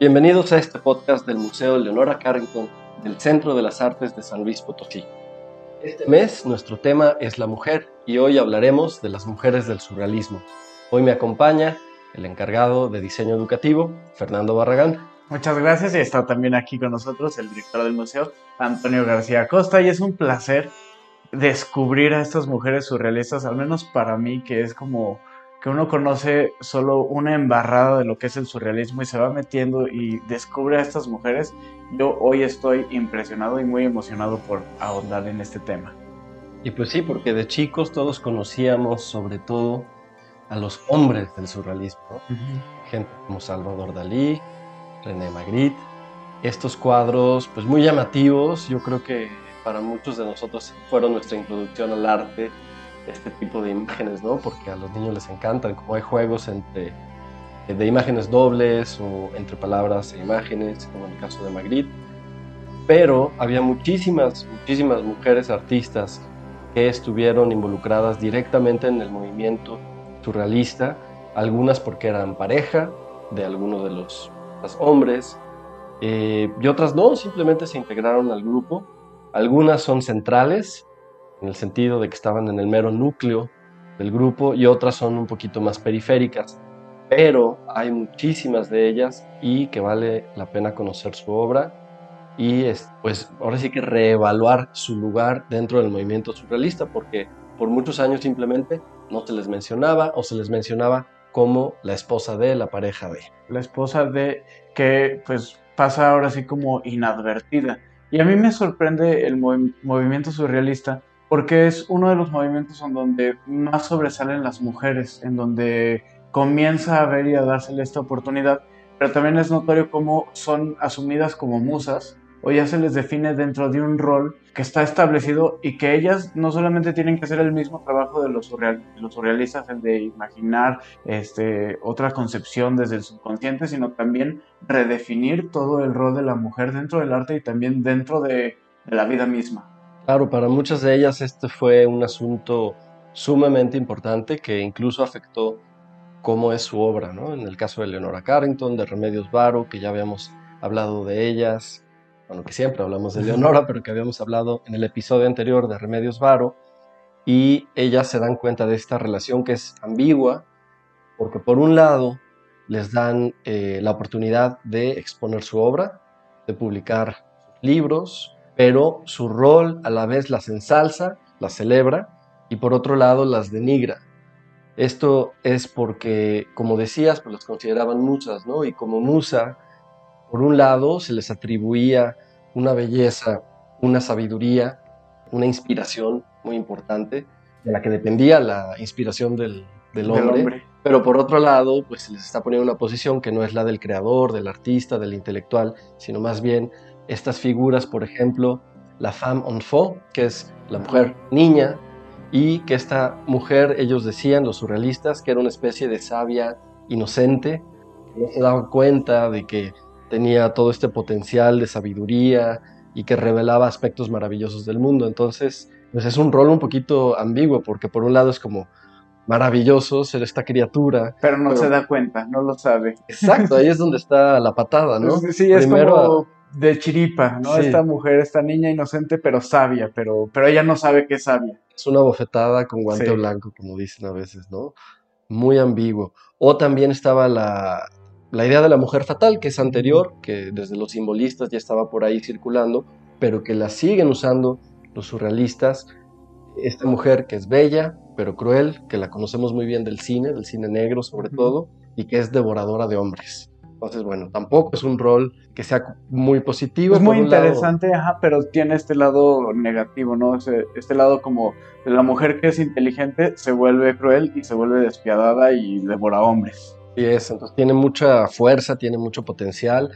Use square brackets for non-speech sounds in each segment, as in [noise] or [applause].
Bienvenidos a este podcast del Museo Leonora Carrington del Centro de las Artes de San Luis Potosí. Este mes nuestro tema es la mujer y hoy hablaremos de las mujeres del surrealismo. Hoy me acompaña el encargado de diseño educativo, Fernando Barragán. Muchas gracias y está también aquí con nosotros el director del museo, Antonio García Costa, y es un placer descubrir a estas mujeres surrealistas, al menos para mí, que es como que uno conoce solo una embarrada de lo que es el surrealismo y se va metiendo y descubre a estas mujeres. Yo hoy estoy impresionado y muy emocionado por ahondar en este tema. Y pues sí, porque de chicos todos conocíamos sobre todo a los hombres del surrealismo, gente como Salvador Dalí, René Magritte, estos cuadros pues muy llamativos, yo creo que para muchos de nosotros fueron nuestra introducción al arte, este tipo de imágenes, ¿no? Porque a los niños les encantan, como hay juegos entre de imágenes dobles o entre palabras e imágenes, como en el caso de Magritte. Pero había muchísimas, muchísimas mujeres artistas que estuvieron involucradas directamente en el movimiento surrealista, algunas porque eran pareja de alguno de los, hombres, eh, y otras no, simplemente se integraron al grupo. Algunas son centrales, en el sentido de que estaban en el mero núcleo del grupo, y otras son un poquito más periféricas, pero hay muchísimas de ellas y que vale la pena conocer su obra y pues ahora sí que reevaluar su lugar dentro del movimiento surrealista, porque por muchos años simplemente no se les mencionaba o se les mencionaba como la esposa de, la pareja de. La esposa de que pues pasa ahora sí como inadvertida. Y a mí me sorprende el movimiento surrealista porque es uno de los movimientos en donde más sobresalen las mujeres, en donde comienza a ver y a dársele esta oportunidad, pero también es notorio cómo son asumidas como musas o ya se les define dentro de un rol que está establecido y que ellas no solamente tienen que hacer el mismo trabajo de los, surrealistas, el de imaginar este, otra concepción desde el subconsciente, sino también redefinir todo el rol de la mujer dentro del arte y también dentro de, de la vida misma. Claro, para muchas de ellas este fue un asunto sumamente importante que incluso afectó cómo es su obra, ¿no? En el caso de Leonora Carrington, de Remedios Varo, que ya habíamos hablado de ellas, bueno, que siempre hablamos de Leonora, pero que habíamos hablado en el episodio anterior de Remedios Varo, y ellas se dan cuenta de esta relación que es ambigua, porque por un lado les dan eh, la oportunidad de exponer su obra, de publicar libros, pero su rol a la vez las ensalza, las celebra, y por otro lado las denigra. Esto es porque, como decías, pues las consideraban musas, ¿no? Y como musa, por un lado, se les atribuía una belleza, una sabiduría, una inspiración muy importante, de la que dependía la inspiración del, hombre, pero por otro lado, pues se les está poniendo una posición que no es la del creador, del artista, del intelectual, sino más bien estas figuras, por ejemplo, la femme enfant, que es la mujer niña, y que esta mujer, ellos decían, los surrealistas, que era una especie de sabia inocente, que no se daba cuenta de que tenía todo este potencial de sabiduría y que revelaba aspectos maravillosos del mundo. Entonces, pues es un rol un poquito ambiguo, porque por un lado es como maravilloso ser esta criatura. Pero no se da cuenta, no lo sabe. Exacto, ahí es donde está la patada, ¿no? [laughs] Sí, es como de chiripa, ¿no? Esta mujer, esta niña inocente, pero sabia, pero, pero ella no sabe que es sabia. Es una bofetada con guante blanco, como dicen a veces, ¿no? Muy ambiguo. O también estaba la, la idea de la mujer fatal, que es anterior, que desde los simbolistas ya estaba por ahí circulando, pero que la siguen usando los surrealistas. Esta mujer que es bella, pero cruel, que la conocemos muy bien del cine, del cine negro sobre todo, y que es devoradora de hombres. Entonces, bueno, tampoco es un rol que sea muy positivo. Es muy interesante, ajá, pero tiene este lado negativo, ¿no? Este lado como la mujer que es inteligente se vuelve cruel y se vuelve despiadada y devora hombres. Y es, entonces tiene mucha fuerza, tiene mucho potencial,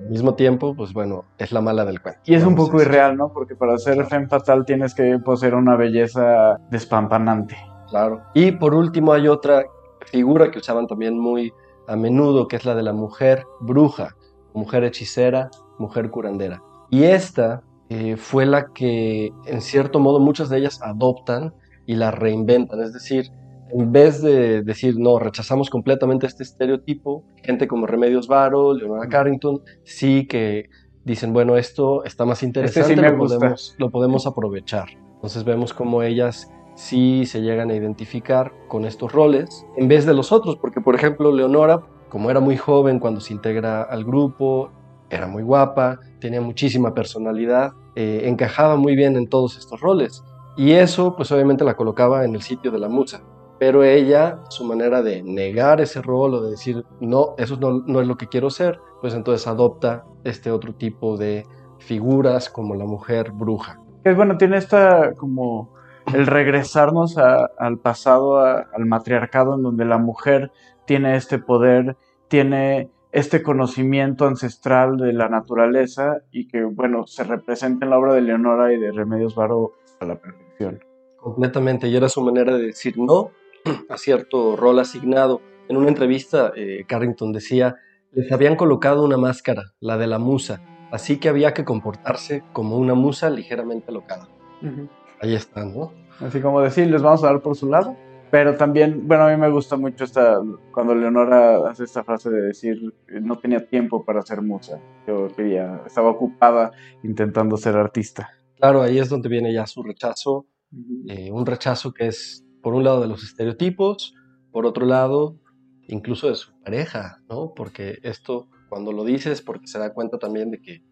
al mismo tiempo, pues bueno, es la mala del cuento. Y es un poco irreal, ¿no? Porque para ser femme fatal tienes que poseer una belleza despampanante. Claro. Y por último hay otra figura que usaban también muy a menudo, que es la de la mujer bruja, mujer hechicera, mujer curandera. Y esta eh, fue la que, en cierto modo, muchas de ellas adoptan y la reinventan. Es decir, en vez de decir, no, rechazamos completamente este estereotipo, gente como Remedios Varo, Leonora Carrington, sí que dicen, bueno, esto está más interesante, Este sí lo, podemos, lo podemos aprovechar. Entonces vemos cómo ellas sí se llegan a identificar con estos roles en vez de los otros, porque por ejemplo Leonora, como era muy joven cuando se integra al grupo, era muy guapa, tenía muchísima personalidad, eh, encajaba muy bien en todos estos roles. Y eso pues obviamente la colocaba en el sitio de la musa. Pero ella, su manera de negar ese rol o de decir, no, eso no, no es lo que quiero ser, pues entonces adopta este otro tipo de figuras como la mujer bruja. Es bueno, tiene esta como el regresarnos a- al pasado, a- al matriarcado, en donde la mujer tiene este poder, tiene este conocimiento ancestral de la naturaleza y que, bueno, se representa en la obra de Leonora y de Remedios Varo a la perfección. Completamente, y era su manera de decir no a cierto rol asignado. En una entrevista, eh, Carrington decía, les habían colocado una máscara, la de la musa, así que había que comportarse como una musa ligeramente alocada. Ahí están, ¿no? Así como decir, les vamos a dar por su lado. Pero también, bueno, a mí me gusta mucho esta, cuando Leonora hace esta frase de decir, no tenía tiempo para ser musa. Yo quería, estaba ocupada intentando ser artista. Claro, ahí es donde viene ya su rechazo, eh, un rechazo que es, por un lado, de los estereotipos, por otro lado, incluso de su pareja, ¿no? Porque esto, cuando lo dices, porque se da cuenta también de que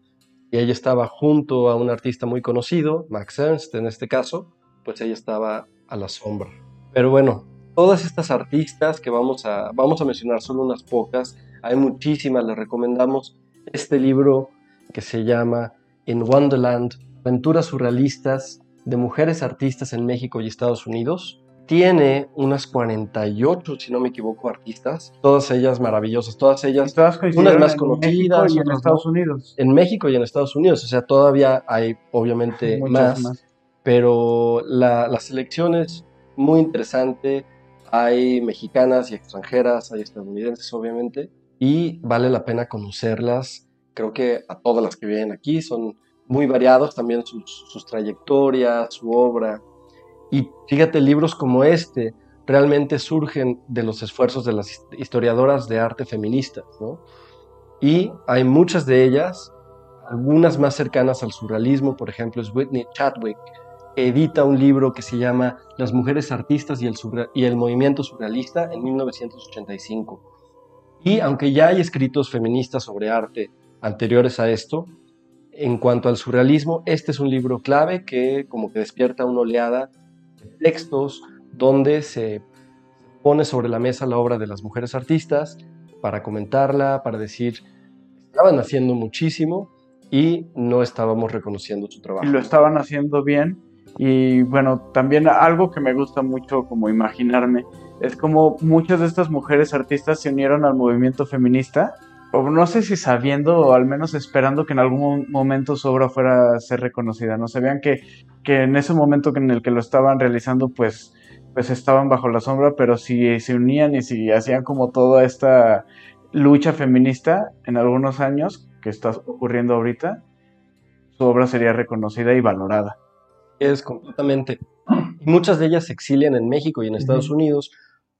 si ella estaba junto a un artista muy conocido, Max Ernst en este caso, pues ella estaba a la sombra. Pero bueno, todas estas artistas que vamos a, vamos a mencionar solo unas pocas, hay muchísimas, les recomendamos este libro que se llama In Wonderland, Aventuras Surrealistas de Mujeres Artistas en México y Estados Unidos. Tiene unas 48, si no me equivoco, artistas, todas ellas maravillosas, todas ellas todas coincidieron más en conocidas, México y en Estados no. Unidos. en México y en Estados Unidos, o sea, todavía hay obviamente [laughs] más, pero la, la selección es muy interesante. Hay mexicanas y extranjeras, hay estadounidenses, obviamente, y vale la pena conocerlas. Creo que a todas las que vienen aquí son muy variados también sus, sus trayectorias, su obra. Y fíjate, libros como este realmente surgen de los esfuerzos de las historiadoras de arte feministas, ¿no? Y hay muchas de ellas, algunas más cercanas al surrealismo, por ejemplo, es Whitney Chadwick, edita un libro que se llama Las mujeres artistas y el, y el movimiento surrealista en 1985. Y aunque ya hay escritos feministas sobre arte anteriores a esto, en cuanto al surrealismo, este es un libro clave que como que despierta una oleada textos donde se pone sobre la mesa la obra de las mujeres artistas para comentarla, para decir, estaban haciendo muchísimo y no estábamos reconociendo su trabajo. y lo estaban haciendo bien. Y bueno, también algo que me gusta mucho como imaginarme es como muchas de estas mujeres artistas se unieron al movimiento feminista, o no sé si sabiendo o al menos esperando que en algún momento su obra fuera a ser reconocida, ¿no? Sabían que, que en ese momento en el que lo estaban realizando, pues, pues estaban bajo la sombra, pero si se unían y si hacían como toda esta lucha feminista en algunos años, que está ocurriendo ahorita, su obra sería reconocida y valorada. es completamente. Y muchas de ellas se exilian en México y en Estados. Unidos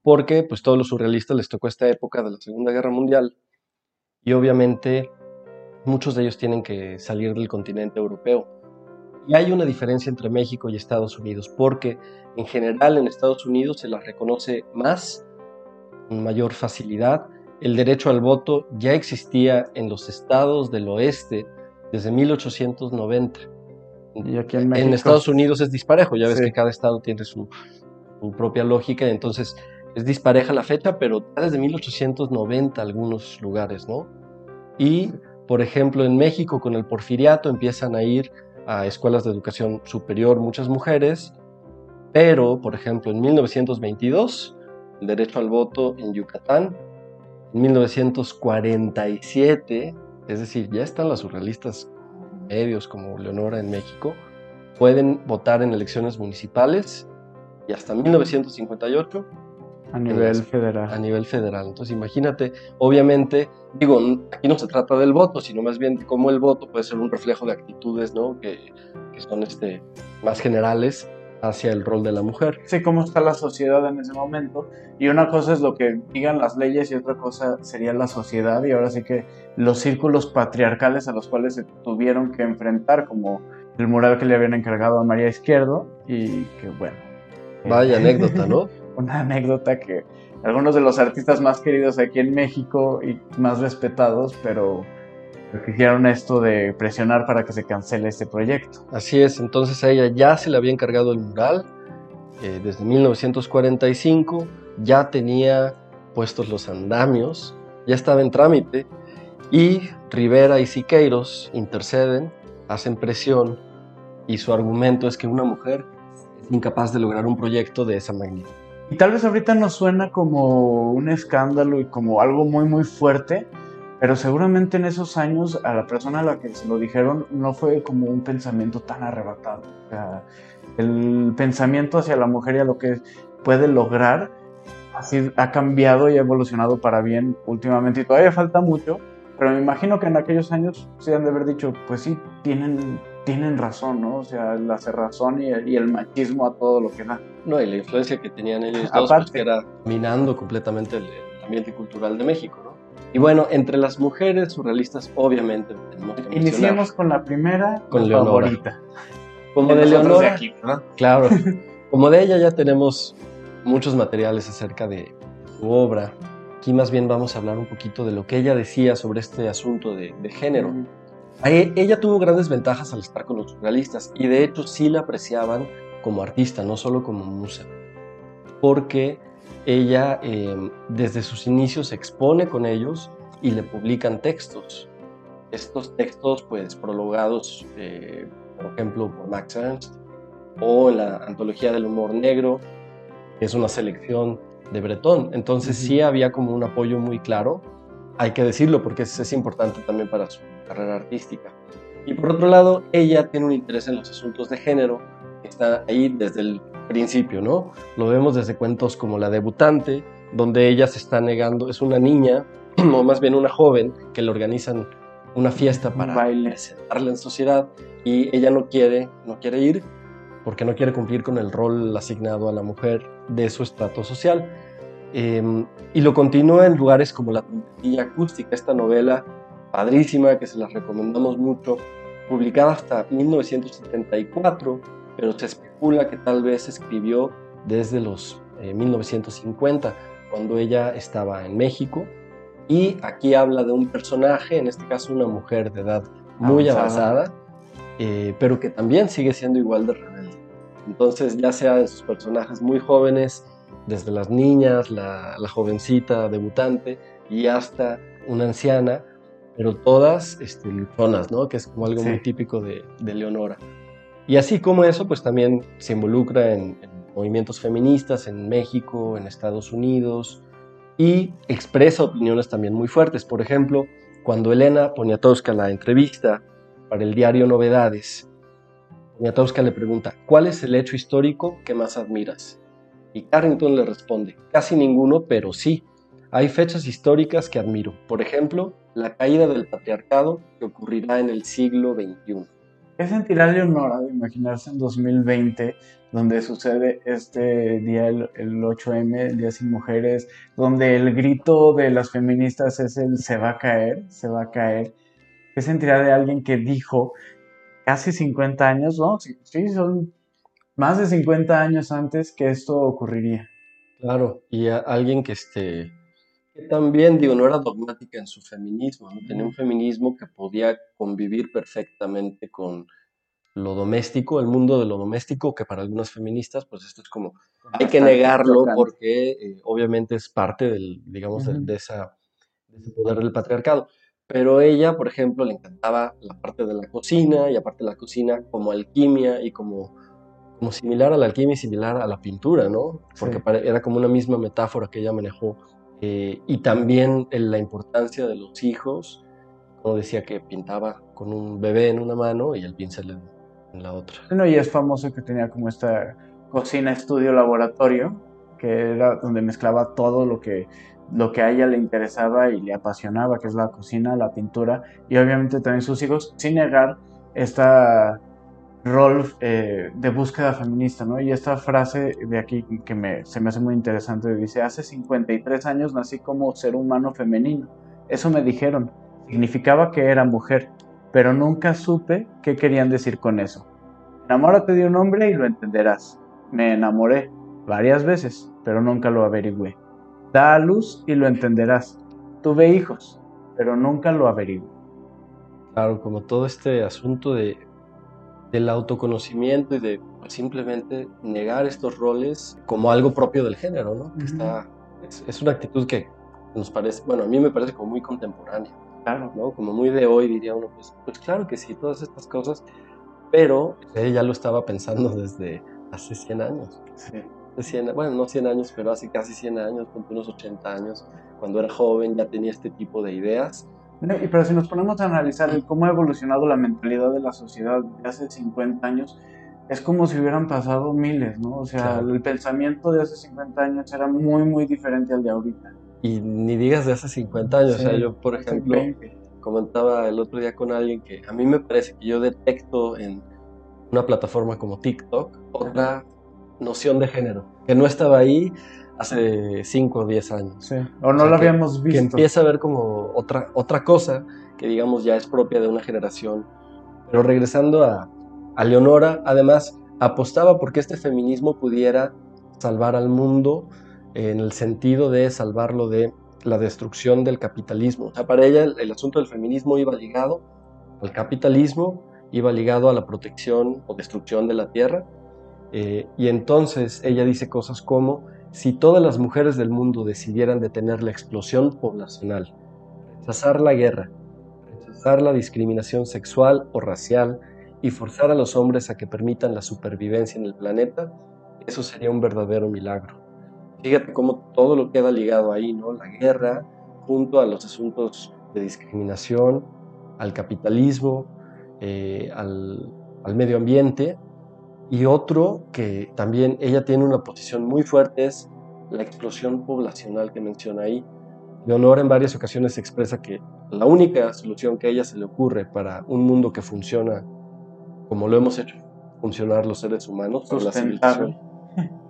porque pues todos los surrealistas les tocó esta época de la Segunda Guerra Mundial y obviamente muchos de ellos tienen que salir del continente europeo. Y hay una diferencia entre México y Estados Unidos porque en general en Estados Unidos se las reconoce más, con mayor facilidad. El derecho al voto ya existía en los estados del oeste desde 1890. Y aquí en. Estados Unidos es disparejo, ya ves Sí. que cada estado tiene su, su propia lógica, entonces es dispareja la fecha, pero desde 1890 algunos lugares, ¿no? Y, por ejemplo, en México con el porfiriato empiezan a ir a escuelas de educación superior muchas mujeres, pero, por ejemplo, en 1922, el derecho al voto en Yucatán, en 1947, es decir, ya están las surrealistas medios como Leonora en México, pueden votar en elecciones municipales y hasta 1958 a nivel a federal. nivel federal. Entonces imagínate, obviamente, digo, n- aquí no se trata del voto, sino más bien de cómo el voto puede ser un reflejo de actitudes, ¿no? Que, que son este, más generales hacia el rol de la mujer. Sí, cómo está la sociedad en ese momento. Y una cosa es lo que digan las leyes y otra cosa sería la sociedad y ahora sí que los círculos patriarcales a los cuales se tuvieron que enfrentar, como el mural que le habían encargado a María Izquierdo y que bueno. Vaya anécdota, [laughs] ¿no? Una anécdota que algunos de los artistas más queridos aquí en México y más respetados, pero hicieron esto de presionar para que se cancele este proyecto. Así es, entonces a ella ya se le había encargado el mural eh, desde 1945, ya tenía puestos los andamios, ya estaba en trámite y Rivera y Siqueiros interceden, hacen presión y su argumento es que una mujer es incapaz de lograr un proyecto de esa magnitud. Y tal vez ahorita nos suena como un escándalo y como algo muy muy fuerte, pero seguramente en esos años a la persona a la que se lo dijeron no fue como un pensamiento tan arrebatado. El pensamiento hacia la mujer y a lo que puede lograr así ha cambiado y ha evolucionado para bien últimamente y todavía falta mucho, pero me imagino que en aquellos años se han de haber dicho, pues sí, tienen, tienen razón, ¿no? O sea, la cerrazón y el, y el machismo a todo lo que da. No, y la influencia que tenían ellos dos, pues, que era minando completamente el, el ambiente cultural de México, ¿no? Y bueno, entre las mujeres surrealistas, obviamente, tenemos que Iniciemos con la primera, Con la Leonora. favorita. Como De Leonora, de aquí, ¿verdad? claro. [laughs] Como de ella ya tenemos muchos materiales acerca de su obra. Aquí más bien vamos a hablar un poquito de lo que ella decía sobre este asunto de, de género. Ella tuvo grandes ventajas al estar con los surrealistas y de hecho sí la apreciaban como artista, no solo como musa, porque ella eh, desde sus inicios se expone con ellos y le publican textos. Estos textos pues prologados, eh, por ejemplo, por Max Ernst o en la antología del humor negro, que es una selección de Breton. Entonces sí había como un apoyo muy claro, hay que decirlo porque es, es importante también para su carrera artística. Y por otro lado, ella tiene un interés en los asuntos de género, que está ahí desde el principio, ¿no? Lo vemos desde cuentos como La debutante, donde ella se está negando, es una niña, [clears throat] o más bien una joven, que le organizan una fiesta Un para baile. presentarla en sociedad y ella no quiere, no quiere ir porque no quiere cumplir con el rol asignado a la mujer de su estrato social. Eh, y lo continúa en lugares como La trompetilla acústica, esta novela padrísima que se las recomendamos mucho, publicada hasta 1974, pero se especula que tal vez escribió desde los eh, 1950, cuando ella estaba en México. Y aquí habla de un personaje, en este caso una mujer de edad muy Avanzada. avanzada, eh, pero que también sigue siendo igual de rebelde. Entonces, ya sea de sus personajes muy jóvenes, desde las niñas, la, la jovencita debutante y hasta una anciana, pero todas este, luchonas, ¿no? Que es como algo Sí. muy típico de, de Leonora. Y así como eso, pues también se involucra en, en movimientos feministas en México, en Estados Unidos, y expresa opiniones también muy fuertes. Por ejemplo, cuando Elena Poniatowska la entrevista para el diario Novedades, Poniatowska le pregunta, ¿cuál es el hecho histórico que más admiras? Y Carrington le responde, casi ninguno, pero sí. Hay fechas históricas que admiro. Por ejemplo, la caída del patriarcado que ocurrirá en el siglo XXI. ¿Qué sentirá Leonora de imaginarse en 2020, donde sucede este día, el, el 8M, el Día Sin Mujeres, donde el grito de las feministas es el se va a caer, se va a caer? ¿Qué sentirá de alguien que dijo casi 50 años, no? Sí, sí, son más de 50 años antes que esto ocurriría. Claro, y a alguien que este que también digo no era dogmática en su feminismo, ¿no? tenía un feminismo que podía convivir perfectamente con lo doméstico, el mundo de lo doméstico, que para algunas feministas, pues esto es como hay que negarlo porque eh, obviamente es parte del, digamos, de esa, de ese poder del patriarcado. Pero ella, por ejemplo, le encantaba la parte de la cocina y aparte de la cocina como alquimia y como, como similar a la alquimia y similar a la pintura, ¿no? Porque Sí. pare- era como una misma metáfora que ella manejó. Eh, y también en la importancia de los hijos, como decía que pintaba con un bebé en una mano y el pincel en, en la otra. Bueno, y es famoso que tenía como esta cocina, estudio, laboratorio, que era donde mezclaba todo lo que, lo que a ella le interesaba y le apasionaba, que es la cocina, la pintura, y obviamente también sus hijos, sin negar esta rol eh, de búsqueda feminista, ¿no? Y esta frase de aquí que me, se me hace muy interesante, dice, hace 53 años nací como ser humano femenino. Eso me dijeron, significaba que era mujer, pero nunca supe qué querían decir con eso. Enamórate de un hombre y lo entenderás. Me enamoré varias veces, pero nunca lo averigüé. Da a luz y lo entenderás. Tuve hijos, pero nunca lo averigué. Claro, como todo este asunto de, del autoconocimiento y de pues, simplemente negar estos roles como algo propio del género, ¿no? está, es, es, una actitud que nos parece, bueno, a mí me parece como muy contemporánea. Claro. ¿no? Como muy de hoy, diría uno, pues, pues claro que sí, todas estas cosas, pero ella lo estaba pensando [laughs] desde hace 100 años. Sí. bueno, no 100 años, pero hace casi 100 años, unos 80 años, cuando era joven ya tenía este tipo de ideas. Y pero si nos ponemos a analizar cómo ha evolucionado la mentalidad de la sociedad de hace 50 años, es como si hubieran pasado miles, ¿no? O sea, el pensamiento de hace 50 años era muy, muy diferente al de ahorita. Y ni digas de hace 50 años, o sea, yo, por ejemplo, comentaba el otro día con alguien que a mí me parece que yo detecto en una plataforma como TikTok otra noción de género, que no estaba ahí hace 5 o 10 años. Sí. O no lo habíamos visto. Que empieza a ver como otra, otra cosa que digamos ya es propia de una generación. Pero regresando a, a Leonora, además apostaba porque este feminismo pudiera salvar al mundo en el sentido de salvarlo de la destrucción del capitalismo. O sea, para ella el, asunto del feminismo iba ligado al capitalismo, iba ligado a la protección o destrucción de la tierra. Eh, y entonces ella dice cosas como, si todas las mujeres del mundo decidieran detener la explosión poblacional, rechazar la guerra, rechazar la discriminación sexual o racial y forzar a los hombres a que permitan la supervivencia en el planeta, eso sería un verdadero milagro. Fíjate cómo todo lo queda ligado ahí, ¿no? La guerra, junto a los asuntos de discriminación, al capitalismo, eh, al, medio ambiente. Y otro que también ella tiene una posición muy fuerte es la explosión poblacional que menciona ahí. Leonor en varias ocasiones expresa que la única solución que a ella se le ocurre para un mundo que funciona como lo hemos hecho funcionar los seres humanos, por la civilización,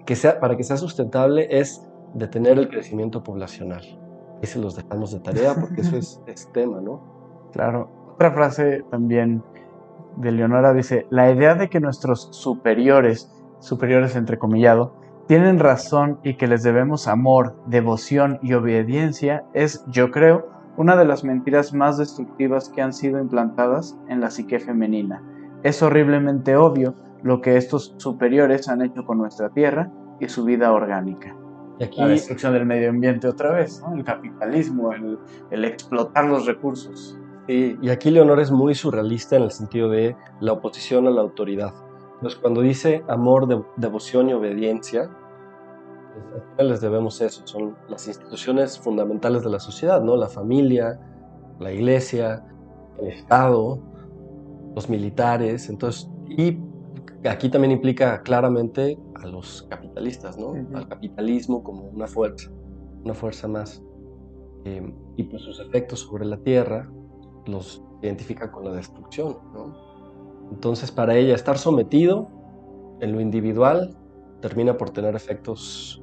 que sea, para que sea sustentable es detener el crecimiento poblacional. Y se los dejamos de tarea porque eso es, [laughs] es tema, ¿no? Claro. Otra frase también de Leonora dice, la idea de que nuestros superiores, superiores entrecomillado, tienen razón y que les debemos amor, devoción y obediencia es, yo creo, una de las mentiras más destructivas que han sido implantadas en la psique femenina. Es horriblemente obvio lo que estos superiores han hecho con nuestra tierra y su vida orgánica. Y aquí, la destrucción del medio ambiente otra vez, el capitalismo, el, el, explotar los recursos. Y aquí Leonor es muy surrealista en el sentido de la oposición a la autoridad. Entonces, cuando dice amor, de, devoción y obediencia, pues, ¿a les debemos eso? Son las instituciones fundamentales de la sociedad, ¿no? La familia, la iglesia, el Estado, los militares. Entonces, y aquí también implica claramente a los capitalistas, ¿no? Al capitalismo como una fuerza, una fuerza más. Em, y pues sus efectos sobre la tierra los identifica con la destrucción, ¿no? Entonces para ella estar sometido en lo individual termina por tener efectos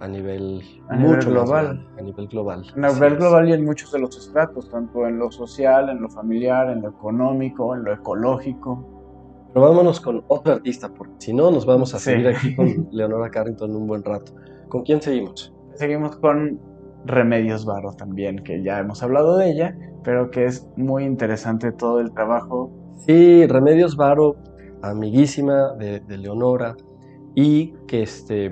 a nivel, mucho global. a nivel global. A nivel global y en muchos de los estratos, tanto en lo social, en lo familiar, en lo económico, en lo ecológico. Pero vámonos con otro artista, porque si no nos vamos a seguir aquí con [laughs] Leonora Carrington un buen rato. ¿Con quién seguimos? Seguimos con Remedios Varo también, que ya hemos hablado de ella, pero que es muy interesante todo el trabajo. Sí, Remedios Varo, amiguísima de, Leonora, y que este,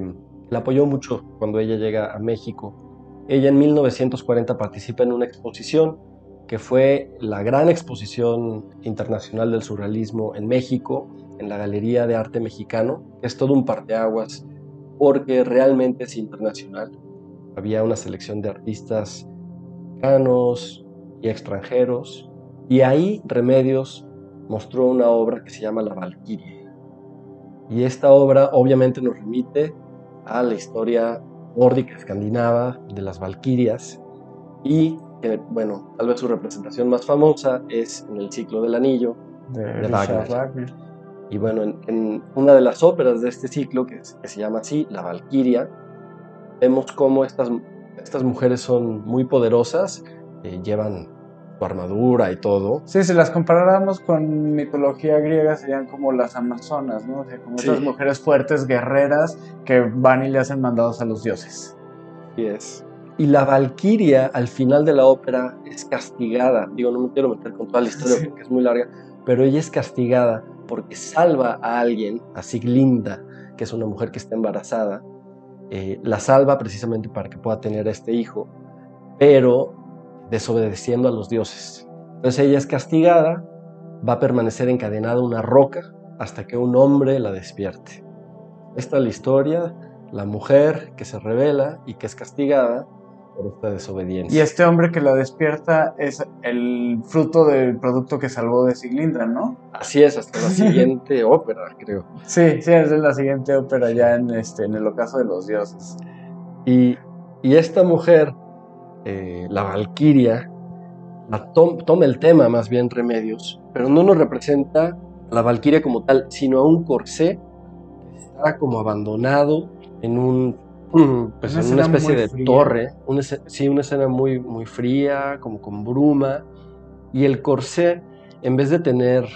la apoyó mucho cuando ella llega a México. Ella en 1940 participa en una exposición que fue la gran exposición internacional del surrealismo en México, en la Galería de Arte Mexicano, es todo un parteaguas porque realmente es internacional. Había una selección de artistas mexicanos y extranjeros, y ahí Remedios mostró una obra que se llama La Valquiria. Y esta obra obviamente nos remite a la historia nórdica escandinava de las Valquirias y bueno, tal vez su representación más famosa es en el ciclo del anillo de, Wagner. Y bueno, en, una de las óperas de este ciclo, que, se llama así, La Valquiria, vemos cómo estas, estas mujeres son muy poderosas, eh, llevan su armadura y todo. Sí, si las comparáramos con mitología griega serían como las amazonas, ¿no? O sea, como estas mujeres fuertes, guerreras, que van y le hacen mandados a los dioses. Sí es. Y la Valquiria al final de la ópera es castigada. Digo, no me quiero meter con toda la historia porque es muy larga, pero ella es castigada porque salva a alguien, a Siglinda, que es una mujer que está embarazada. Eh, la salva precisamente para que pueda tener este hijo, pero desobedeciendo a los dioses. Entonces ella es castigada, va a permanecer encadenada a una roca hasta que un hombre la despierte. Esta es la historia, la mujer que se revela y que es castigada por esta desobediencia. Y este hombre que la despierta es el fruto del producto que salvó de Siglinda, ¿no? Así es, hasta la siguiente [laughs] ópera, creo. Sí, sí, es la siguiente ópera ya en, este, en el ocaso de los dioses. Y, y esta mujer, eh, la Valquiria, toma el tema más bien Remedios, pero no nos representa a la Valquiria como tal, sino a un corsé que está como abandonado en un pues en una especie de torre, una, sí, una escena muy, muy fría, como con bruma, y el corsé, en vez de tener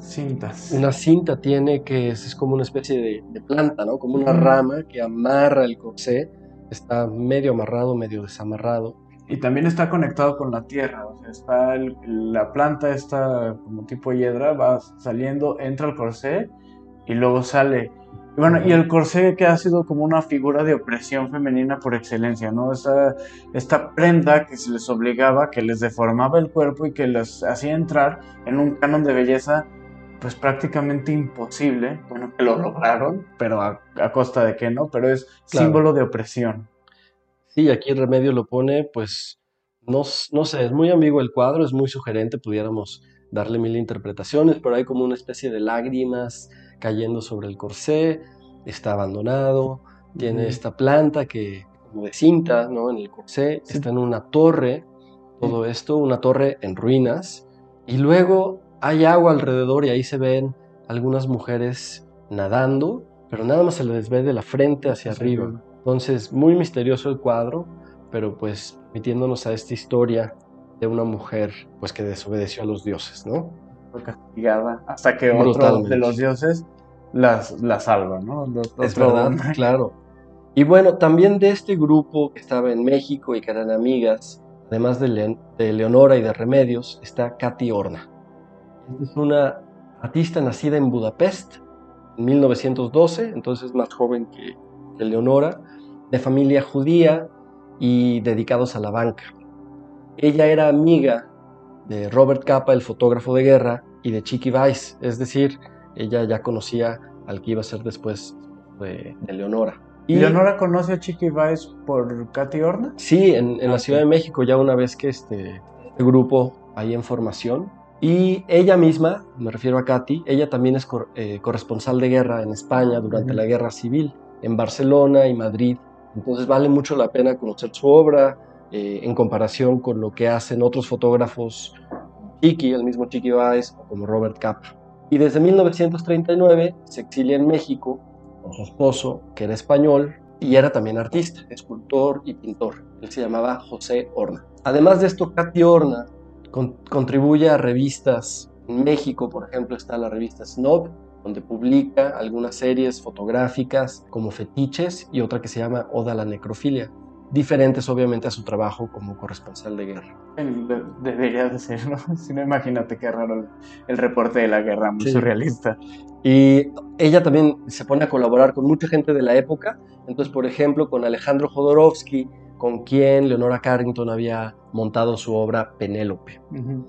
cintas, una cinta tiene que es, como una especie de, planta, ¿no? Como una rama que amarra el corsé, está medio amarrado, medio desamarrado. Y también está conectado con la tierra, o sea, está la planta está como tipo hiedra, va saliendo, entra al corsé y luego sale bueno, y el corsé que ha sido como una figura de opresión femenina por excelencia, ¿no? Esta, esta prenda que se les obligaba, que les deformaba el cuerpo y que les hacía entrar en un canon de belleza pues prácticamente imposible, bueno, que lo lograron, pero a, costa de qué, ¿no? Pero es símbolo de opresión. Sí, aquí el remedio lo pone, pues, no, no sé, es muy ambiguo el cuadro, es muy sugerente, pudiéramos darle mil interpretaciones, pero hay como una especie de lágrimas, cayendo sobre el corsé, está abandonado, tiene esta planta que como de cinta, ¿no? En el corsé, está en una torre, todo esto, una torre en ruinas, y luego hay agua alrededor y ahí se ven algunas mujeres nadando, pero nada más se les ve de la frente hacia arriba. Entonces, muy misterioso el cuadro, pero pues metiéndonos a esta historia de una mujer pues que desobedeció a los dioses, ¿no? Castigada hasta que otro de los dioses las, la salva, ¿no? es verdad, claro. Y bueno, también de este grupo que estaba en México y que eran amigas, además de, de Leonora y de Remedios, está Katy Horna. Es una artista nacida en Budapest en 1912, entonces más joven que, que Leonora, de familia judía y dedicados a la banca. Ella era amiga de Robert Capa, el fotógrafo de guerra, y de Chiqui Weiss, es decir, ella ya conocía al que iba a ser después de, Leonora. Y ¿Leonora conoce a Chiqui Weiss por Katy Horna? Sí, en, la Ciudad de México, ya una vez que este, este, grupo ahí en formación. Y ella misma, me refiero a Katy, ella también es eh, corresponsal de guerra en España durante la guerra civil, en Barcelona y Madrid. Entonces vale mucho la pena conocer su obra eh, en comparación con lo que hacen otros fotógrafos Chiqui, el mismo Chiqui Baez, como Robert Kapp. Y desde 1939 se exilia en México con su esposo, que era español y era también artista, escultor y pintor. Él se llamaba José Horna. Además de esto, Katy Horna contribuye a revistas. En México, por ejemplo, está la revista Snob, donde publica algunas series fotográficas como Fetiches y otra que se llama Oda a la Necrofilia diferentes obviamente a su trabajo como corresponsal de guerra. Debería de ser, ¿no? [laughs] Si no, imagínate qué raro el, reporte de la guerra, muy surrealista. Y ella también se pone a colaborar con mucha gente de la época, entonces por ejemplo con Alejandro Jodorowsky, con quien Leonora Carrington había montado su obra Penélope.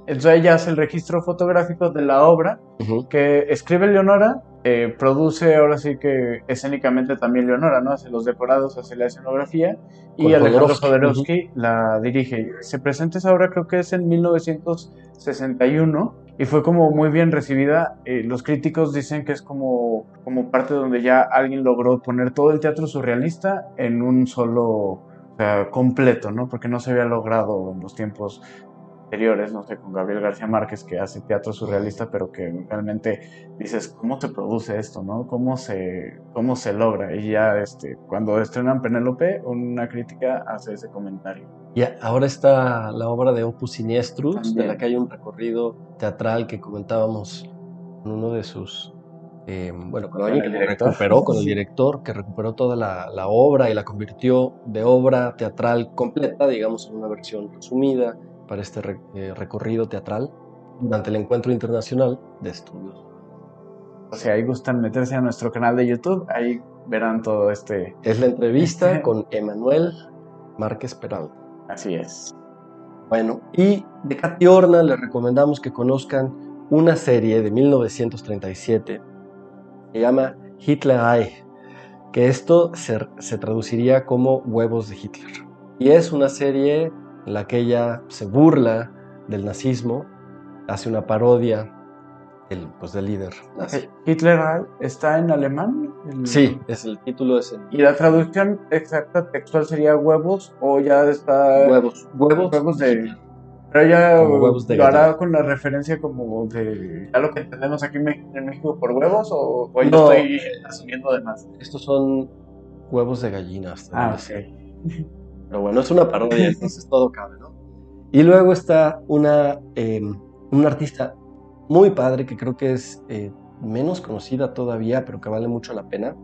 Entonces ella hace el registro fotográfico de la obra que escribe Leonora, eh, produce ahora sí que escénicamente también Leonora, ¿no? Hace los decorados, hace la escenografía y Alejandro Jodorowsky la dirige. Se presenta esa obra creo que es en 1961 y fue como muy bien recibida. Eh, los críticos dicen que es como, como parte donde ya alguien logró poner todo el teatro surrealista en un solo completo, ¿no? Porque no se había logrado en los tiempos anteriores, no sé, con Gabriel García Márquez, que hace teatro surrealista, pero que realmente dices, ¿cómo se produce esto, no? ¿Cómo se, cómo se logra? Y ya, este, cuando estrenan Penélope, una crítica hace ese comentario. Y ahora está la obra de Opus Siniestrus, de la que hay un recorrido teatral que comentábamos en uno de sus eh, bueno, con alguien que recuperó, con el director, que recuperó toda la, obra y la convirtió de obra teatral completa, digamos, en una versión resumida para este eh, recorrido teatral durante el encuentro internacional de estudios. O sea, ahí gustan meterse a nuestro canal de YouTube, ahí verán todo este... Es la entrevista este con Emanuel Márquez Peralta. Así es. Bueno, y de Katy Orna les recomendamos que conozcan una serie de 1937 se llama Hitler Eye, que esto se, traduciría como huevos de Hitler. Y es una serie en la que ella se burla del nazismo, hace una parodia del, pues, del líder ¿Hitler Eye está en alemán? Sí, es el título es ¿Y la traducción exacta textual sería huevos o ya está... Huevos, huevos, huevos de... Pero ella lo hará con la referencia como de ya lo que entendemos aquí en México por huevos o, o no, estoy asumiendo de más. Estos son huevos de gallinas. Ah, ok. [laughs] Pero bueno, es una parodia, entonces todo cabe, ¿no? Y luego está una, eh, artista muy padre que creo que es eh, menos conocida todavía, pero que vale mucho la pena,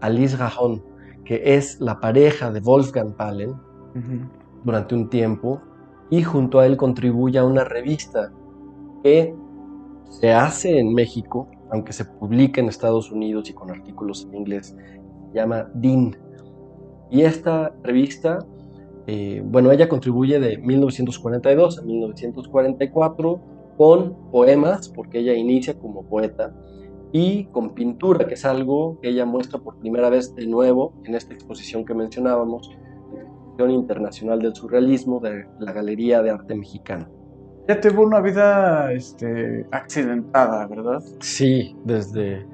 Alice Gajón, que es la pareja de Wolfgang Palen durante un tiempo y junto a él contribuye a una revista que se hace en México, aunque se publica en Estados Unidos y con artículos en inglés, se llama DIN. Y esta revista, eh, bueno, ella contribuye de 1942 a 1944 con poemas, porque ella inicia como poeta, y con pintura, que es algo que ella muestra por primera vez de nuevo en esta exposición que mencionábamos, Internacional del Surrealismo de la Galería de Arte Mexicano. Ya tuvo una vida este, accidentada, ¿verdad? Sí, desde,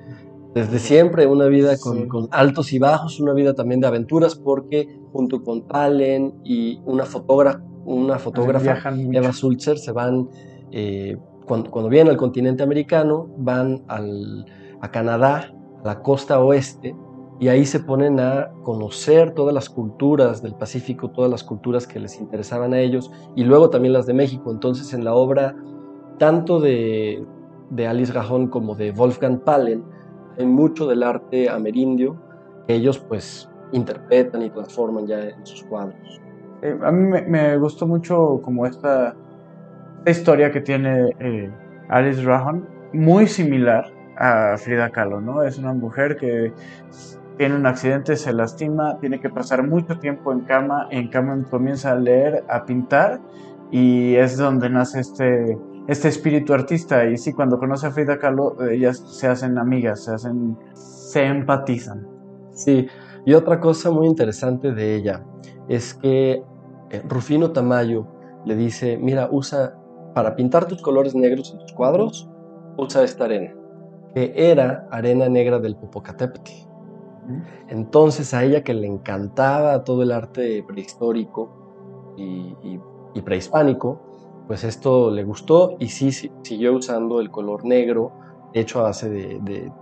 desde siempre, una vida con, con, altos y bajos, una vida también de aventuras, porque junto con Palen y una fotógrafa, una fotógrafa Eva Sulzer, se van, eh, cuando, cuando, vienen al continente americano, van al, a Canadá, a la costa oeste, y ahí se ponen a conocer todas las culturas del Pacífico, todas las culturas que les interesaban a ellos y luego también las de México. Entonces en la obra tanto de, Alice Gajón como de Wolfgang Palen hay mucho del arte amerindio que ellos pues interpretan y transforman ya en sus cuadros. Eh, a mí me, gustó mucho como esta, historia que tiene eh, Alice Gajón, muy similar a Frida Kahlo, ¿no? Es una mujer que tiene un accidente, se lastima, tiene que pasar mucho tiempo en cama, en cama comienza a leer, a pintar y es donde nace este, este espíritu artista y sí, cuando conoce a Frida Kahlo, ellas se hacen amigas, se hacen, se empatizan. Sí, y otra cosa muy interesante de ella es que eh, Rufino Tamayo le dice, mira, usa, para pintar tus colores negros en tus cuadros, usa esta arena, que era arena negra del Popocatépetl. Entonces a ella que le encantaba todo el arte prehistórico y, prehispánico, pues esto le gustó y sí, siguió usando el color negro, hecho a base de, de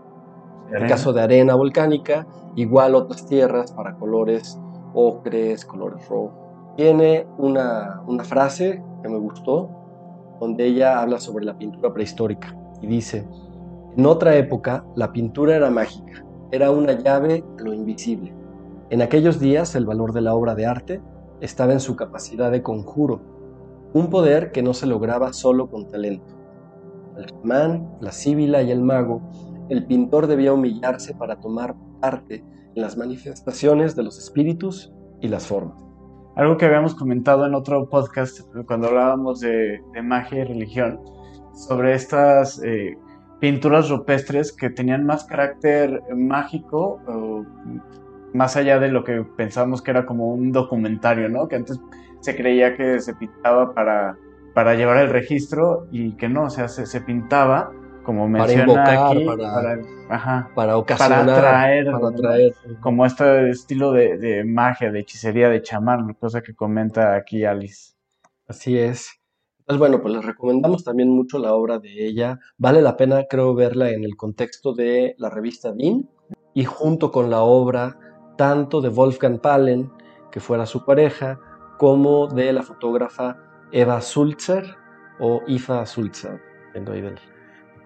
el caso de arena volcánica, igual otras tierras para colores ocres, colores rojos. Tiene una, una frase que me gustó, donde ella habla sobre la pintura prehistórica y dice, en otra época la pintura era mágica, era una llave a lo invisible. En aquellos días el valor de la obra de arte estaba en su capacidad de conjuro, un poder que no se lograba solo con talento. El chamán, la síbila y el mago, el pintor debía humillarse para tomar parte en las manifestaciones de los espíritus y las formas. Algo que habíamos comentado en otro podcast cuando hablábamos de, magia y religión, sobre estas eh, pinturas rupestres que tenían más carácter mágico, más allá de lo que pensábamos que era como un documentario, ¿no? Que antes se creía que se pintaba para, para llevar el registro y que no, o sea, se, pintaba como menciona para aquí, para, para, ocasionar, para atraer, como este estilo de, de, magia, de hechicería, de chamán, cosa que comenta aquí Alice. Así es. Pues bueno, pues les recomendamos también mucho la obra de ella. Vale la pena, creo, verla en el contexto de la revista Dean y junto con la obra tanto de Wolfgang Palen, que fuera su pareja, como de la fotógrafa Eva Sulzer o Ifa Sulzer,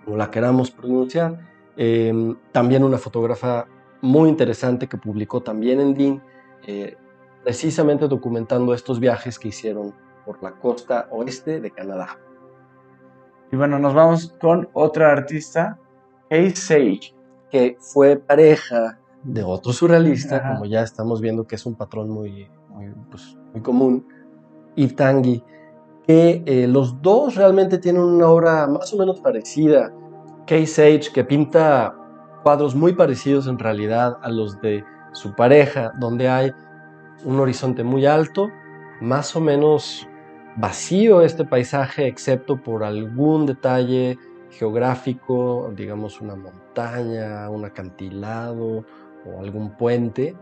como la queramos pronunciar. Em, también una fotógrafa muy interesante que publicó también en DIN, eh, precisamente documentando estos viajes que hicieron por la costa oeste de Canadá. Y bueno, nos vamos con otra artista, Kate Sage. Que fue pareja de otro surrealista, como ya estamos viendo que es un patrón muy, muy, pues, muy común, Yves Tanguy, que eh, los dos realmente tienen una obra más o menos parecida. Kate Sage, que pinta cuadros muy parecidos en realidad a los de su pareja, donde hay un horizonte muy alto, más o menos vacío este paisaje, excepto por algún detalle geográfico, digamos una montaña, un acantilado o algún puente,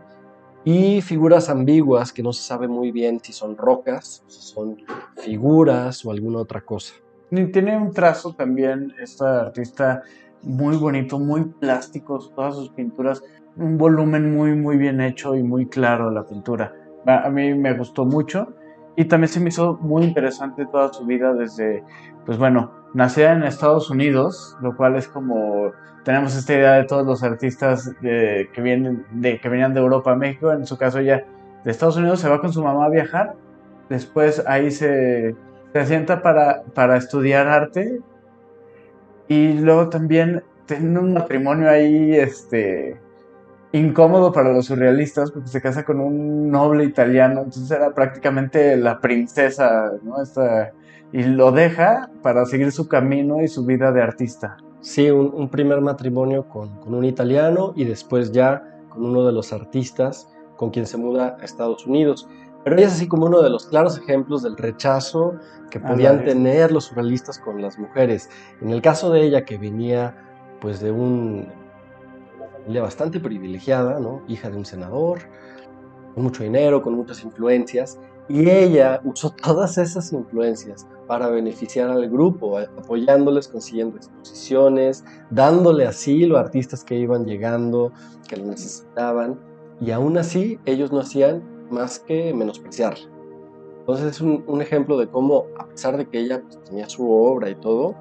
y figuras ambiguas que no se sabe muy bien si son rocas, si son figuras o alguna otra cosa. Tiene un trazo también esta artista muy bonito, muy plásticos, todas sus pinturas, un volumen muy, muy bien hecho y muy claro la pintura. A mí me gustó mucho y también se me hizo muy interesante toda su vida desde, pues bueno, nacida en Estados Unidos, lo cual es como tenemos esta idea de todos los artistas que vienen de que venían de Europa a México, en su caso ella de Estados Unidos se va con su mamá a viajar, después ahí se, se asienta para, para estudiar arte. Y luego también tiene un matrimonio ahí, este, incómodo para los surrealistas porque se casa con un noble italiano, entonces era prácticamente la princesa, ¿no? Esta, y lo deja para seguir su camino y su vida de artista. Sí, un, primer matrimonio con, con, un italiano y después ya con uno de los artistas con quien se muda a Estados Unidos. Pero ella es así como uno de los claros ejemplos del rechazo que podían tener los surrealistas con las mujeres. En el caso de ella, que venía pues de un familia bastante privilegiada, ¿no? hija de un senador, con mucho dinero, con muchas influencias, y ella usó todas esas influencias para beneficiar al grupo, apoyándoles, consiguiendo exposiciones, dándole asilo a artistas que iban llegando, que lo necesitaban, y aún así ellos no hacían más que menospreciar. Entonces es un, ejemplo de cómo, a pesar de que ella pues, tenía su obra y todo,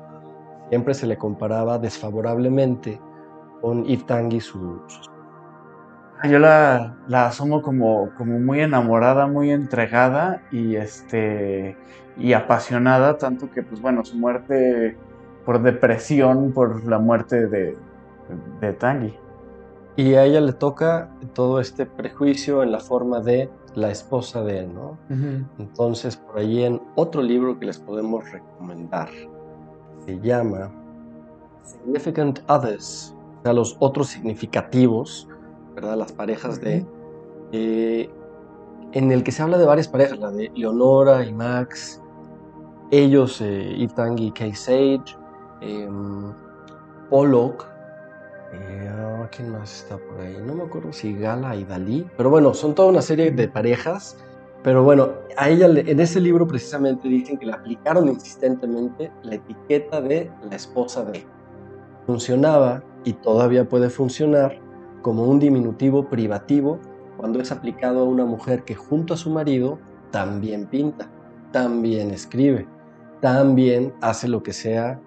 siempre se le comparaba desfavorablemente con Yves Tanguy, su, Yo la, la asomo como, como muy enamorada, muy entregada y, este, y apasionada, tanto que, pues bueno, su muerte por depresión, por la muerte de, de Tanguy. Y a ella le toca todo este prejuicio en la forma de la esposa de él, ¿no? Entonces, por ahí en otro libro que les podemos recomendar, se llama Significant Others, a los otros significativos, ¿verdad? Las parejas de... Eh, en el que se habla de varias parejas, la de Leonora y Max, ellos, eh, y Kay Sage, em, Pollock, eh, ¿quién más está por ahí? No me acuerdo si Gala y Dalí, pero bueno, son toda una serie de parejas, pero bueno, a ella en ese libro precisamente dicen que le aplicaron insistentemente la etiqueta de la esposa de. Funcionaba y todavía puede funcionar como un diminutivo privativo cuando es aplicado a una mujer que junto a su marido también pinta, también escribe, también hace lo que sea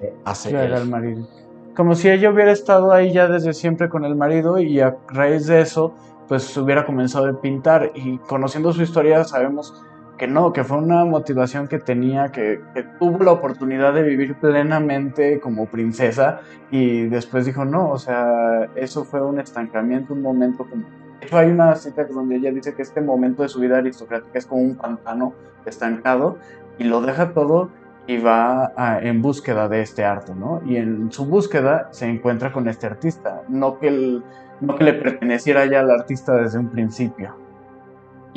que hace el marido. Como si ella hubiera estado ahí ya desde siempre con el marido y a raíz de eso pues hubiera comenzado a pintar y conociendo su historia sabemos que no, que fue una motivación que tenía, que, tuvo la oportunidad de vivir plenamente como princesa y después dijo no, o sea, eso fue un estancamiento, un momento como... De hecho, hay una cita donde ella dice que este momento de su vida aristocrática es como un pantano estancado y lo deja todo y va en búsqueda de este arte, ¿no? Y en su búsqueda se encuentra con este artista, no que, no que le perteneciera ya al artista desde un principio.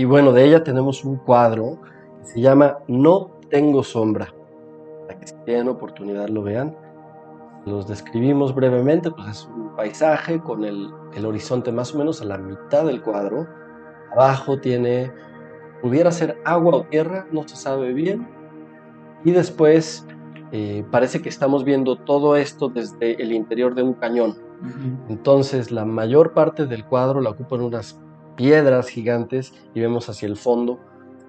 Y bueno, de ella tenemos un cuadro que se llama No tengo sombra. Para que si tienen oportunidad lo vean. Los describimos brevemente, pues es un paisaje con el, el horizonte más o menos a la mitad del cuadro. Abajo tiene, pudiera ser agua o tierra, no se sabe bien. Y después eh, parece que estamos viendo todo esto desde el interior de un cañón. Entonces la mayor parte del cuadro la ocupan unas piedras gigantes y vemos hacia el fondo.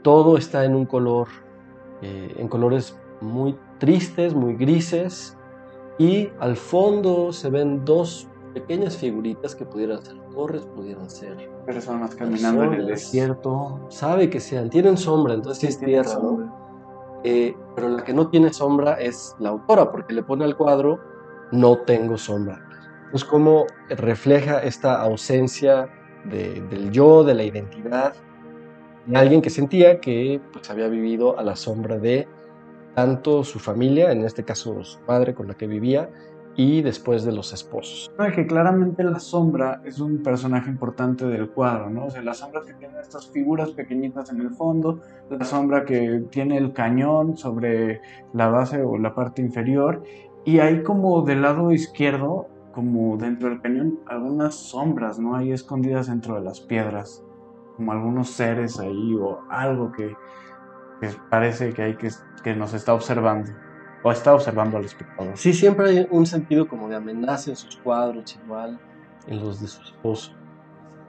Todo está en un color, eh, en colores muy tristes, muy grises. Y al fondo se ven dos pequeñas figuritas que pudieran ser torres, pudieran ser personas caminando en el desierto. Sabe que sean, tienen sombra, entonces es tierra, ¿no? Eh, pero la que no tiene sombra es la autora, porque le pone al cuadro no tengo sombra. Pues como refleja esta ausencia del yo, de la identidad, de alguien que sentía que pues, había vivido a la sombra de tanto su familia, en este caso su padre con la que vivía, y después de los esposos. que claramente la sombra es un personaje importante del cuadro, ¿no? O sea, la sombra que tiene estas figuras pequeñitas en el fondo, la sombra que tiene el cañón sobre la base o la parte inferior, y hay como del lado izquierdo, como dentro del cañón, algunas sombras, ¿no? Ahí escondidas dentro de las piedras, como algunos seres ahí o algo que, parece que hay que, que nos está observando o está observando al espectador. Sí, siempre hay un sentido como de amenaza en sus cuadros, igual en los de su esposo,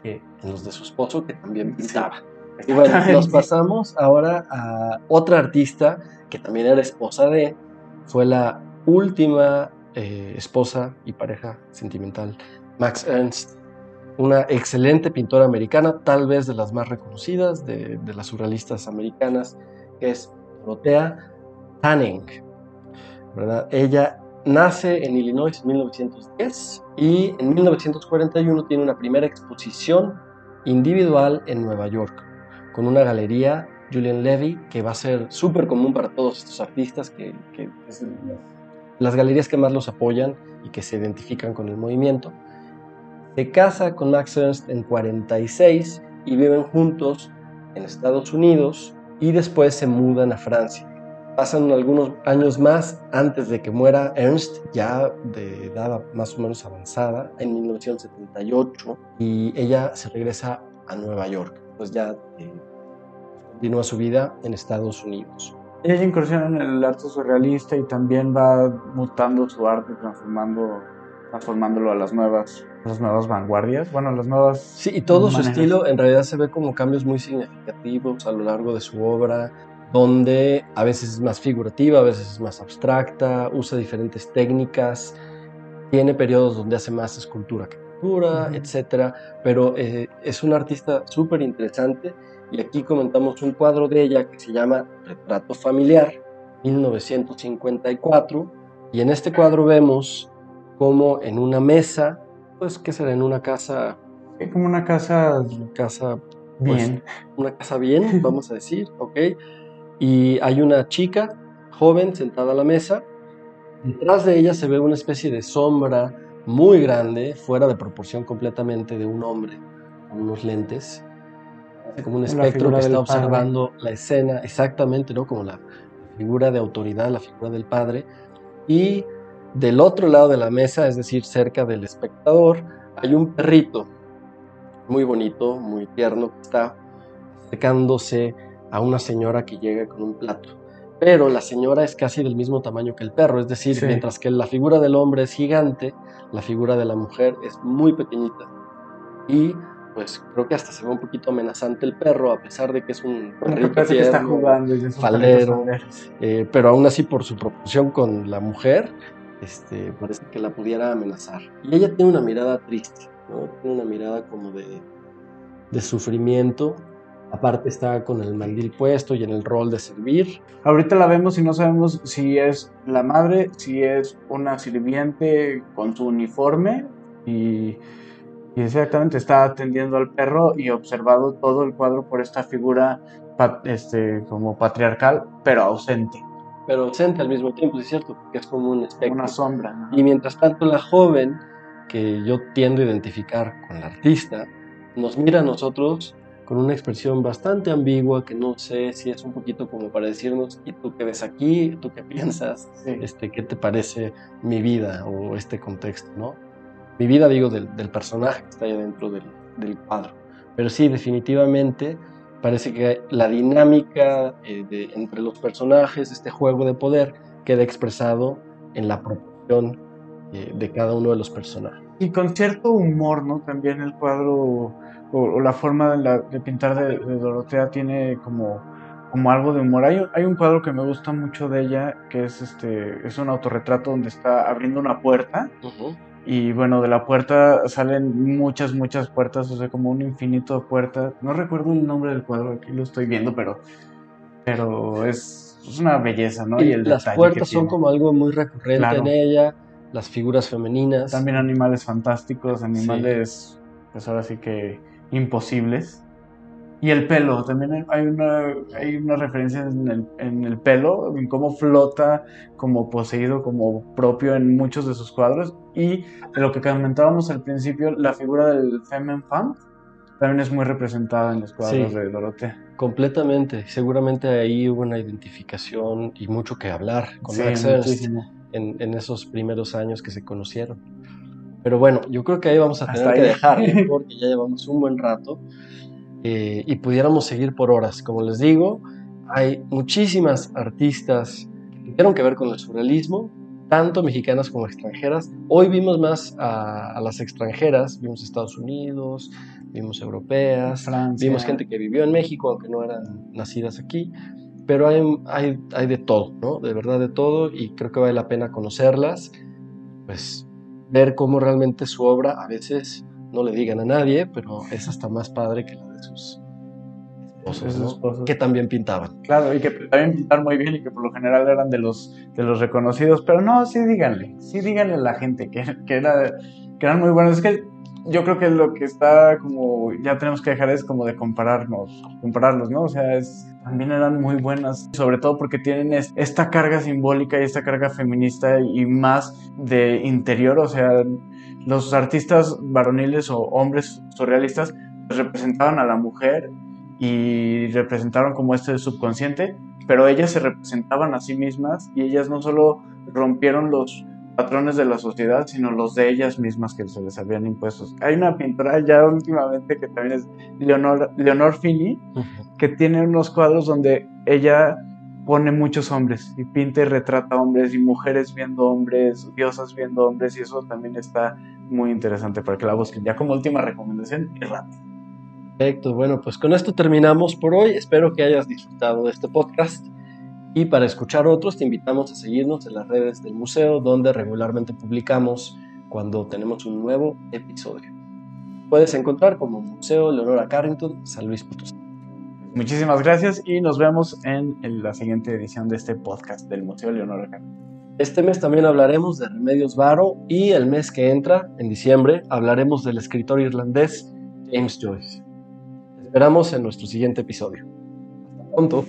que, en los de su esposo que también pintaba. Y bueno, nos pasamos ahora a otra artista que también era esposa de, fue la última eh, esposa y pareja sentimental, Max Ernst, una excelente pintora americana, tal vez de las más reconocidas de, las surrealistas americanas, es Dorothea Tanning. Ella nace en Illinois en 1910 y en 1941 tiene una primera exposición individual en Nueva York con una galería Julian Levy que va a ser súper común para todos estos artistas que, las galerías que más los apoyan y que se identifican con el movimiento. Se casa con Max Ernst en 46 y viven juntos en Estados Unidos y después se mudan a Francia. Pasan algunos años más antes de que muera Ernst, ya de edad más o menos avanzada, en 1978, y ella se regresa a Nueva York. Pues ya eh, continúa su vida en Estados Unidos. Ella incursiona en el arte surrealista y también va mutando su arte, transformando, transformándolo a las nuevas, las nuevas vanguardias. Bueno, las nuevas. Sí, y todo su estilo en realidad se ve como cambios muy significativos a lo largo de su obra donde a veces es más figurativa, a veces es más abstracta, usa diferentes técnicas, tiene periodos donde hace más escultura que pintura, etc. Pero eh, es una artista súper interesante y aquí comentamos un cuadro de ella que se llama Retrato Familiar, 1954, y en este cuadro vemos como en una mesa, pues que será en una casa... Es como una casa... Una casa... Pues, bien. una casa bien, [laughs] vamos a decir, ¿ok? y hay una chica joven sentada a la mesa. Detrás de ella se ve una especie de sombra muy grande, fuera de proporción completamente de un hombre con unos lentes, como un espectro que está observando la escena, exactamente, ¿no? Como la figura de autoridad, la figura del padre. Y del otro lado de la mesa, es decir, cerca del espectador, hay un perrito muy bonito, muy tierno, que está acercándose a una señora que llega con un plato. Pero la señora es casi del mismo tamaño que el perro, es decir, mientras que la figura del hombre es gigante, la figura de la mujer es muy pequeñita. Y pues creo que hasta se ve un poquito amenazante el perro, a pesar de que es un [laughs] perrito que está jugando falero, eh, pero aún así por su proporción con la mujer, este, parece que la pudiera amenazar. Y ella tiene una mirada triste, tiene una mirada como de, de sufrimiento, Aparte está con el mandil puesto y en el rol de servir. Ahorita la vemos y no sabemos si es la madre, si es una sirviente con su uniforme y, exactamente está atendiendo al perro y observado todo el cuadro por esta figura este, como patriarcal, pero ausente. Pero ausente al mismo tiempo, es cierto, porque es como un espectro. Una sombra. Y mientras tanto la joven, que yo tiendo a identificar con la artista, nos mira a nosotros con una expresión bastante ambigua que no sé si es un poquito como para decirnos, ¿y tú qué ves aquí? ¿Tú qué piensas? Este, ¿Qué te parece mi vida o este contexto? ¿no? Mi vida, digo, del, personaje que está ahí dentro del, cuadro. Pero sí, definitivamente parece que la dinámica eh, de, entre los personajes, este juego de poder, queda expresado en la proporción eh, de cada uno de los personajes. Y con cierto humor, ¿no? También el cuadro o, la forma de, pintar de, Dorotea tiene como, como algo de humor. Hay, hay, un cuadro que me gusta mucho de ella, que es, este, es un autorretrato donde está abriendo una puerta. Y bueno, de la puerta salen muchas, muchas puertas, o sea, como un infinito de puertas. No recuerdo el nombre del cuadro, aquí lo estoy viendo, pero, pero es, una belleza, ¿no? Y, el las puertas son como algo muy recurrente en ella, las figuras femeninas. También animales fantásticos, animales, pues ahora sí que imposibles. Y el pelo, también hay una, hay una referencia en el, en el, pelo, en cómo flota como poseído, como propio en muchos de sus cuadros. Y de lo que comentábamos al principio, la figura del Femen Fan también es muy representada en los cuadros de Dorotea. Completamente, seguramente ahí hubo una identificación y mucho que hablar con Max Ernst en, en, esos primeros años que se conocieron. Pero bueno, yo creo que ahí vamos a tener que dejar, porque ya llevamos un buen rato. Eh, y pudiéramos seguir por horas. Como les digo, hay muchísimas artistas que tuvieron que ver con el surrealismo, tanto mexicanas como extranjeras. Hoy vimos más a, las extranjeras, vimos Estados Unidos, vimos europeas, vimos gente que vivió en México, aunque no eran nacidas aquí, pero hay, hay, hay de todo, ¿no? De verdad de todo, y creo que vale la pena conocerlas, pues ver cómo realmente su obra a veces no le digan a nadie, pero es hasta más padre que la sus esposos, que también pintaban. Claro, y que también pintaban muy bien y que por lo general eran de los, de los reconocidos, pero no, sí díganle, sí díganle a la gente que, que, era, que eran muy buenos. Es que yo creo que lo que está como, ya tenemos que dejar es como de compararnos, compararlos, ¿no? O sea, es, también eran muy buenas, sobre todo porque tienen esta carga simbólica y esta carga feminista y más de interior, o sea, los artistas varoniles o hombres surrealistas representaban a la mujer y representaron como este subconsciente, pero ellas se representaban a sí mismas y ellas no solo rompieron los patrones de la sociedad, sino los de ellas mismas que se les habían impuesto. Hay una pintora ya últimamente que también es Leonor, Leonor Fini, que tiene unos cuadros donde ella pone muchos hombres y pinta y retrata hombres y mujeres viendo hombres, diosas viendo hombres y eso también está muy interesante para que la busquen. Ya como última recomendación, y rápido. Perfecto, bueno, pues con esto terminamos por hoy. Espero que hayas disfrutado de este podcast. Y para escuchar otros, te invitamos a seguirnos en las redes del museo, donde regularmente publicamos cuando tenemos un nuevo episodio. Puedes encontrar como Museo Leonora Carrington, San Luis Potosí. Muchísimas gracias y nos vemos en, la siguiente edición de este podcast del Museo Leonora Carrington. Este mes también hablaremos de Remedios Varo y el mes que entra, en diciembre, hablaremos del escritor irlandés James Joyce. Esperamos en nuestro siguiente episodio. Hasta pronto.